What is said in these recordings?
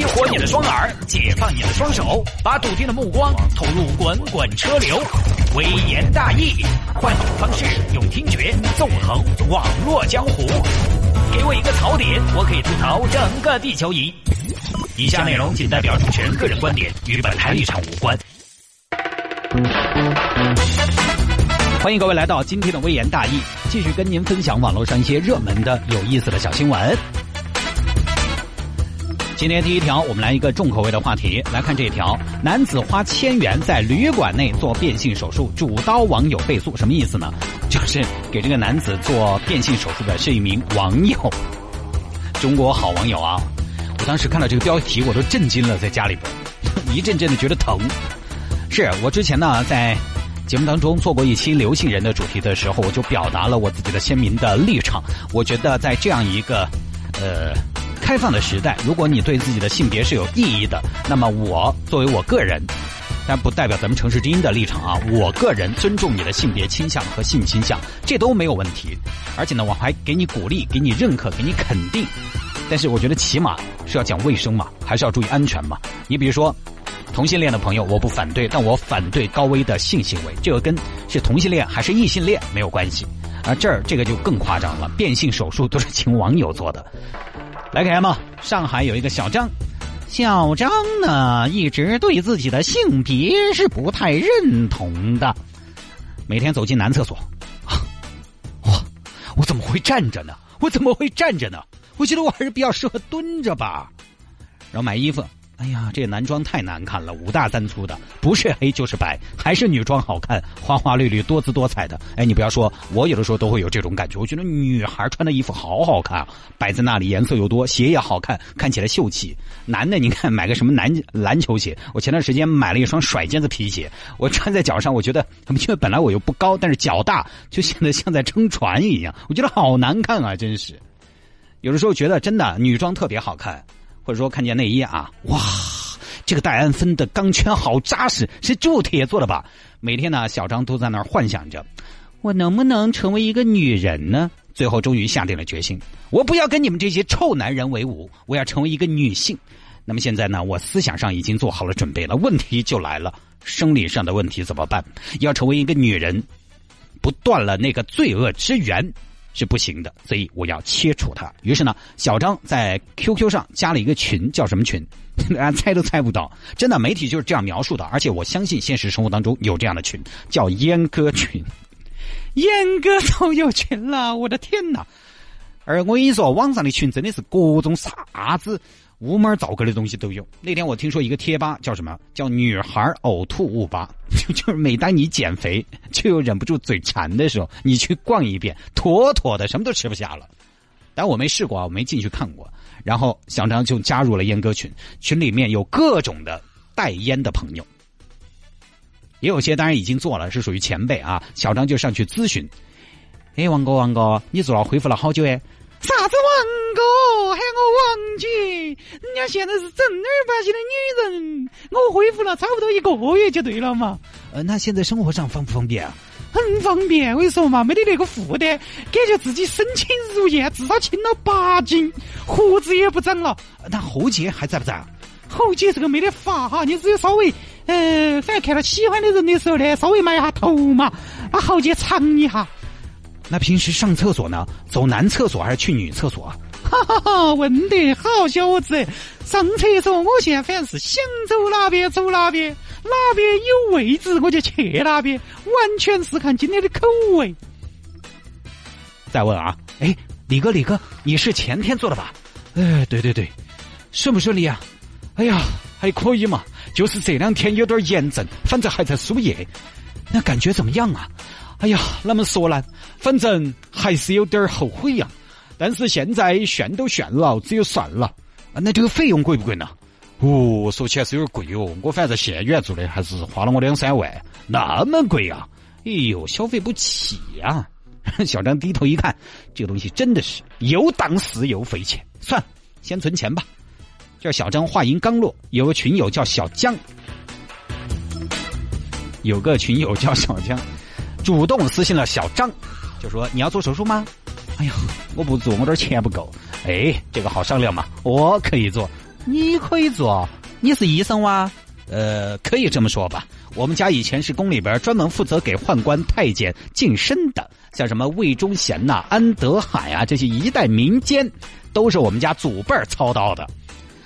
激活你的双耳，解放你的双手，把笃定的目光投入滚滚车流。微言大义，换种方式，用听觉纵横网络江湖。给我一个槽点，我可以吐槽整个地球仪。以下内容仅代表主持人个人观点，与本台立场无关。欢迎各位来到今天的微言大义，继续跟您分享网络上一些热门的、有意思的小新闻。今天第一条，我们来一个重口味的话题，来看这一条：男子花千元在旅馆内做变性手术，主刀网友被诉，什么意思呢？就是给这个男子做变性手术的是一名网友，中国好网友啊！我当时看到这个标题，我都震惊了，在家里边 一阵阵的觉得疼。是我之前呢在节目当中做过一期刘姓人的主题的时候，我就表达了我自己的鲜明的立场。我觉得在这样一个呃。开放的时代，如果你对自己的性别是有意义的，那么我作为我个人，但不代表咱们城市之音的立场啊。我个人尊重你的性别倾向和性倾向，这都没有问题。而且呢，我还给你鼓励，给你认可，给你肯定。但是我觉得起码是要讲卫生嘛，还是要注意安全嘛。你比如说，同性恋的朋友，我不反对，但我反对高危的性行为。这个跟是同性恋还是异性恋没有关系。而这儿这个就更夸张了，变性手术都是请网友做的。来看嘛，上海有一个小张，小张呢一直对自己的性别是不太认同的，每天走进男厕所，我怎么会站着呢？我怎么会站着呢？我觉得我还是比较适合蹲着吧。然后买衣服。哎呀，这男装太难看了，五大三粗的，不是黑就是白，还是女装好看，花花绿绿、多姿多彩的。哎，你不要说，我有的时候都会有这种感觉。我觉得女孩穿的衣服好好看，摆在那里颜色又多，鞋也好看，看起来秀气。男的，你看买个什么男篮球鞋，我前段时间买了一双甩尖子皮鞋，我穿在脚上，我觉得因为本来我又不高，但是脚大，就显得像在撑船一样，我觉得好难看啊，真是。有的时候觉得真的女装特别好看。或者说看见内衣啊，哇，这个戴安芬的钢圈好扎实，是铸铁做的吧？每天呢，小张都在那儿幻想着，我能不能成为一个女人呢？最后终于下定了决心，我不要跟你们这些臭男人为伍，我要成为一个女性。那么现在呢，我思想上已经做好了准备了，问题就来了，生理上的问题怎么办？要成为一个女人，不断了那个罪恶之源。是不行的，所以我要切除它。于是呢，小张在 QQ 上加了一个群，叫什么群？大家猜都猜不到。真的，媒体就是这样描述的。而且我相信现实生活当中有这样的群，叫阉割群。阉割都有群了，我的天哪！而我跟你说，网上的群真的是各种啥子。无门造个的东西都有。那天我听说一个贴吧叫什么？叫“女孩呕吐物吧”，就就是每当你减肥 就又忍不住嘴馋的时候，你去逛一遍，妥妥的什么都吃不下了。但我没试过啊，我没进去看过。然后小张就加入了阉割群，群里面有各种的带阉的朋友，也有些当然已经做了，是属于前辈啊。小张就上去咨询：“哎，王哥，王哥，你做了恢复了好久哎？”啥子王哥喊我王姐？人家现在是正儿八经的女人，我恢复了差不多一个月就对了嘛。呃，那现在生活上方不方便啊？很方便，我跟你说嘛，没得那个负担，感觉自己身轻如燕，至少轻了八斤，胡子也不长了。那喉结还在不在？喉结这个没得法哈，你只有稍微，呃，反正看到喜欢的人的时候呢，稍微埋一下头嘛，把喉结藏一下。那平时上厕所呢？走男厕所还是去女厕所啊？哈哈哈，问得好，小子！上厕所，我现在反正是想走哪边走哪边，哪边有位置我就去哪边，完全是看今天的口味。再问啊，哎，李哥，李哥，你是前天做的吧？哎，对对对，顺不顺利啊？哎呀，还可以嘛，就是这两天有点炎症，反正还在输液。那感觉怎么样啊？哎呀，那么说呢？反正还是有点后悔呀。但是现在炫都炫了，只有算了。那这个费用贵不贵呢？哦，说起来是有点贵哦。我反正在县院做的，还是花了我两三万，那么贵啊！哎呦，消费不起呀。小张低头一看，这个东西真的是又当事又费钱。算了，先存钱吧。叫小张，话音刚落，有个群友叫小江，有个群友叫小江。主动私信了小张，就说你要做手术吗？哎呀，我不做，我这钱不够。哎，这个好商量嘛，我可以做，你可以做，你是医生哇？呃，可以这么说吧。我们家以前是宫里边专门负责给宦官太监净身的，像什么魏忠贤呐、安德海啊这些一代民间，都是我们家祖辈操刀的。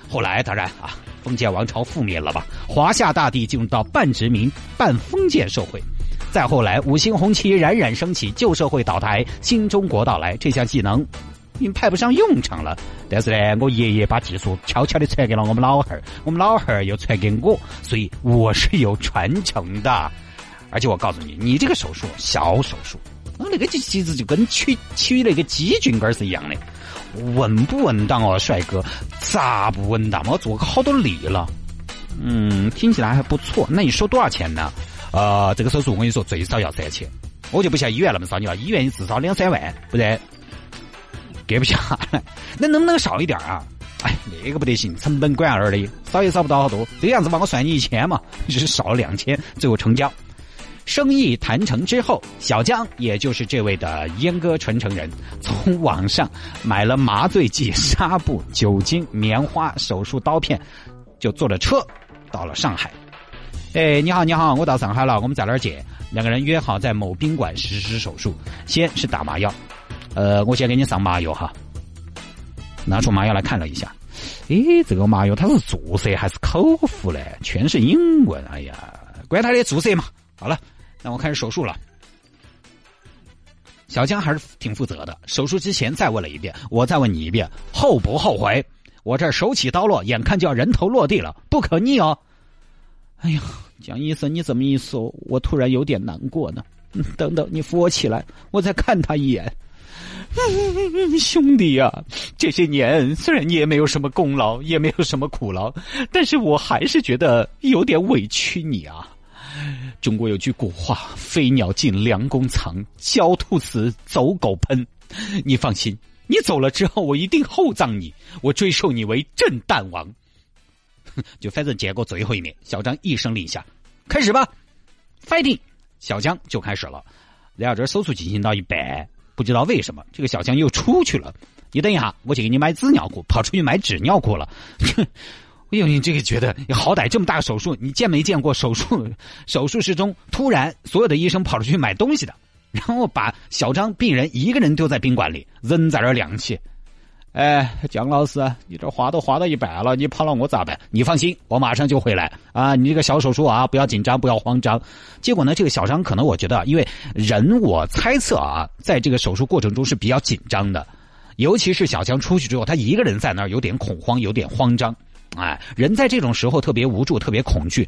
后来当然啊，封建王朝覆灭了吧，华夏大地进入到半殖民半封建社会。再后来，五星红旗冉冉升起，旧社会倒台，新中国到来，这项技能。因派不上用场了，但是呢，我爷爷把技术悄悄的传给了我们老汉儿，我们老汉儿又传给我，所以我是有传承的。而且我告诉你，你这个手术小手术，那个其实就跟取取那个鸡菌根是一样的，稳不稳当哦，帅哥？咋不稳当？我做过好多例了，嗯，听起来还不错。那你收多少钱呢？呃，这个手术我跟你说，最少要三千，我就不像医院那么少，你了，医院你至少两三万，不然。给不下，那能不能少一点啊？哎，那个不得行，成本管那儿的，少也少不到好多。这样子吧我算你一千嘛，就是少了两千，最后成交。生意谈成之后，小江也就是这位的阉割传承人，从网上买了麻醉剂、纱布、酒精、棉花、手术刀片，就坐着车到了上海。哎，你好，你好，我到上海了，我们在哪儿见？两个人约好在某宾馆实施手术，先是打麻药。呃，我先给你上麻药哈。拿出麻药来看了一下，诶，这个麻药它是注射还是口服嘞？全是英文，哎呀，管他的注射嘛。好了，那我开始手术了。小江还是挺负责的，手术之前再问了一遍，我再问你一遍，后不后悔？我这手起刀落，眼看就要人头落地了，不可逆哦。哎呀，蒋医生，你这么一说，我突然有点难过呢。等等，你扶我起来，我再看他一眼。兄弟呀，这些年虽然你也没有什么功劳，也没有什么苦劳，但是我还是觉得有点委屈你啊。中国有句古话：“飞鸟尽，良弓藏；狡兔死，走狗烹。”你放心，你走了之后，我一定厚葬你，我追授你为震旦王。就反正见过最后一面。小张一声令下，开始吧，fighting！小江就开始了。然后这手术进行到一半。不知道为什么，这个小江又出去了。你等一下，我去给你买纸尿裤，跑出去买纸尿裤了。哎呦，你这个觉得，你好歹这么大手术，你见没见过手术手术室中突然所有的医生跑出去买东西的，然后把小张病人一个人丢在宾馆里，人在这儿亮起。哎，姜老师，你这画都画到一半了，你跑了我咋办？你放心，我马上就回来啊！你这个小手术啊，不要紧张，不要慌张。结果呢，这个小张可能我觉得，因为人我猜测啊，在这个手术过程中是比较紧张的，尤其是小强出去之后，他一个人在那儿有点恐慌，有点慌张。哎，人在这种时候特别无助，特别恐惧，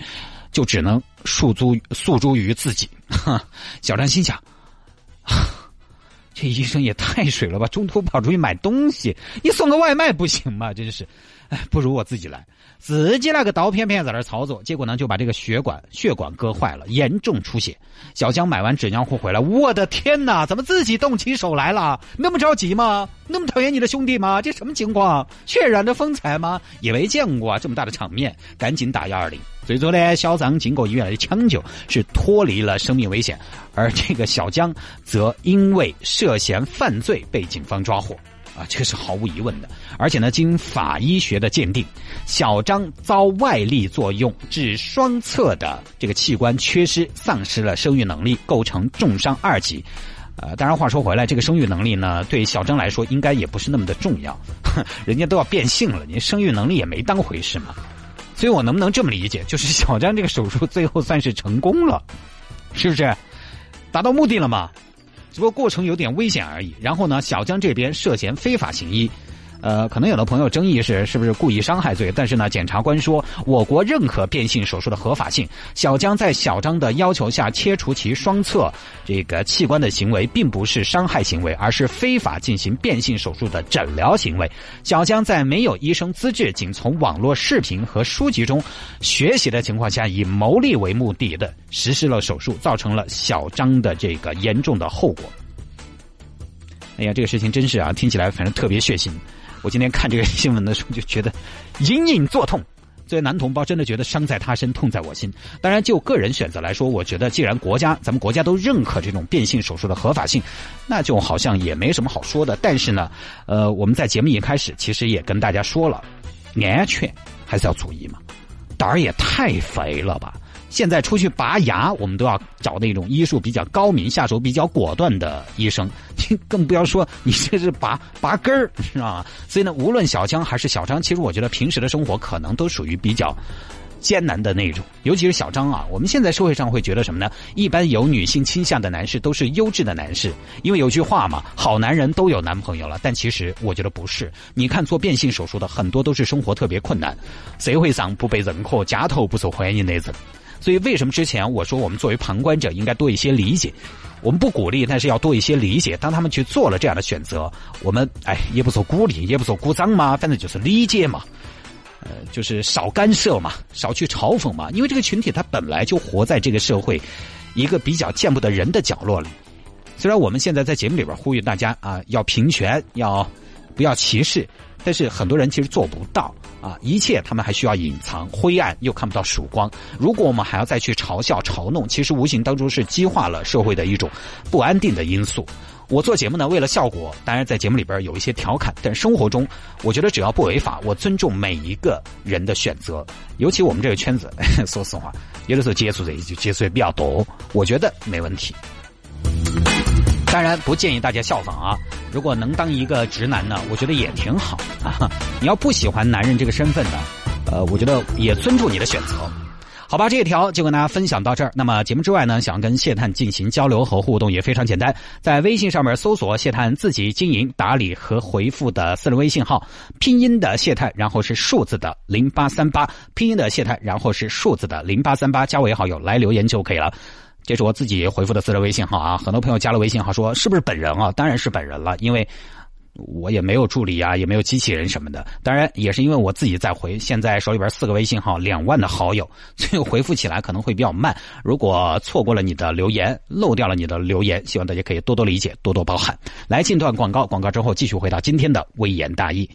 就只能诉诸诉诸于自己。小张心想。这医生也太水了吧！中途跑出去买东西，你送个外卖不行吗？真是，哎，不如我自己来，自己那个刀片片在那操作，结果呢就把这个血管血管割坏了，严重出血。小江买完纸尿裤回来，我的天哪，怎么自己动起手来了？那么着急吗？那么讨厌你的兄弟吗？这什么情况？血染的风采吗？也没见过这么大的场面，赶紧打幺二零。最终呢，小张经过医院的抢救，是脱离了生命危险，而这个小江则因为涉嫌犯罪被警方抓获，啊，这个是毫无疑问的。而且呢，经法医学的鉴定，小张遭外力作用致双侧的这个器官缺失，丧失了生育能力，构成重伤二级。呃，当然话说回来，这个生育能力呢，对小张来说应该也不是那么的重要，人家都要变性了，你生育能力也没当回事嘛。所以我能不能这么理解，就是小张这个手术最后算是成功了，是不是？达到目的了吗？只不过过程有点危险而已。然后呢，小江这边涉嫌非法行医。呃，可能有的朋友争议是是不是故意伤害罪，但是呢，检察官说，我国认可变性手术的合法性。小江在小张的要求下切除其双侧这个器官的行为，并不是伤害行为，而是非法进行变性手术的诊疗行为。小江在没有医生资质，仅从网络视频和书籍中学习的情况下，以牟利为目的的实施了手术，造成了小张的这个严重的后果。哎呀，这个事情真是啊，听起来反正特别血腥。我今天看这个新闻的时候，就觉得隐隐作痛。作为男同胞，真的觉得伤在他身，痛在我心。当然，就个人选择来说，我觉得既然国家咱们国家都认可这种变性手术的合法性，那就好像也没什么好说的。但是呢，呃，我们在节目一开始其实也跟大家说了，安全还是要注意嘛。胆儿也太肥了吧！现在出去拔牙，我们都要找那种医术比较高明、下手比较果断的医生，更不要说你这是拔 拔根儿，知道吗？所以呢，无论小江还是小张，其实我觉得平时的生活可能都属于比较艰难的那种。尤其是小张啊，我们现在社会上会觉得什么呢？一般有女性倾向的男士都是优质的男士，因为有句话嘛，好男人都有男朋友了。但其实我觉得不是，你看做变性手术的很多都是生活特别困难，社会上不被认可、家头不受欢迎的人。所以，为什么之前我说我们作为旁观者应该多一些理解？我们不鼓励，但是要多一些理解。当他们去做了这样的选择，我们哎也不说鼓励，也不说鼓掌嘛，反正就是理解嘛，呃，就是少干涉嘛，少去嘲讽嘛。因为这个群体他本来就活在这个社会一个比较见不得人的角落里。虽然我们现在在节目里边呼吁大家啊，要平权，要不要歧视。但是很多人其实做不到啊，一切他们还需要隐藏，灰暗又看不到曙光。如果我们还要再去嘲笑、嘲弄，其实无形当中是激化了社会的一种不安定的因素。我做节目呢，为了效果，当然在节目里边有一些调侃，但生活中我觉得只要不违法，我尊重每一个人的选择。尤其我们这个圈子，说实话，有的时候接触的就接触的比较多，我觉得没问题。当然不建议大家效仿啊！如果能当一个直男呢，我觉得也挺好啊。你要不喜欢男人这个身份呢，呃，我觉得也尊重你的选择，好吧？这一条就跟大家分享到这儿。那么节目之外呢，想跟谢探进行交流和互动也非常简单，在微信上面搜索谢探自己经营打理和回复的私人微信号，拼音的谢探，然后是数字的零八三八，拼音的谢探，然后是数字的零八三八，加为好友来留言就可以了。这是我自己回复的私人微信号啊，很多朋友加了微信号说是不是本人啊？当然是本人了，因为我也没有助理啊，也没有机器人什么的。当然也是因为我自己在回，现在手里边四个微信号，两万的好友，所以回复起来可能会比较慢。如果错过了你的留言，漏掉了你的留言，希望大家可以多多理解，多多包涵。来进段广告，广告之后继续回到今天的微言大义。